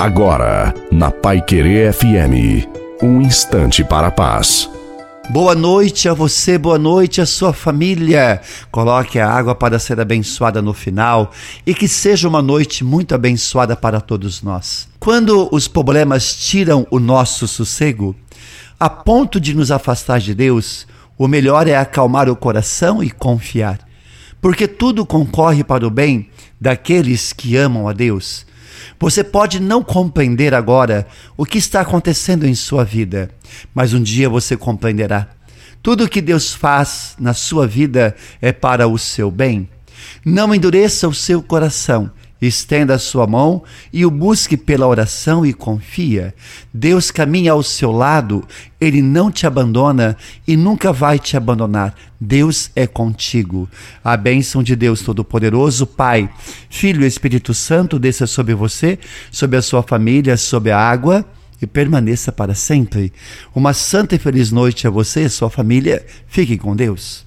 Agora, na Pai Querer FM, um instante para a paz. Boa noite a você, boa noite à sua família. Coloque a água para ser abençoada no final e que seja uma noite muito abençoada para todos nós. Quando os problemas tiram o nosso sossego, a ponto de nos afastar de Deus, o melhor é acalmar o coração e confiar, porque tudo concorre para o bem daqueles que amam a Deus. Você pode não compreender agora o que está acontecendo em sua vida, mas um dia você compreenderá. Tudo que Deus faz na sua vida é para o seu bem. Não endureça o seu coração Estenda a sua mão e o busque pela oração e confia. Deus caminha ao seu lado, ele não te abandona e nunca vai te abandonar. Deus é contigo. A bênção de Deus Todo-Poderoso, Pai, Filho Espírito Santo desça sobre você, sobre a sua família, sobre a água e permaneça para sempre. Uma santa e feliz noite a você e sua família. Fique com Deus.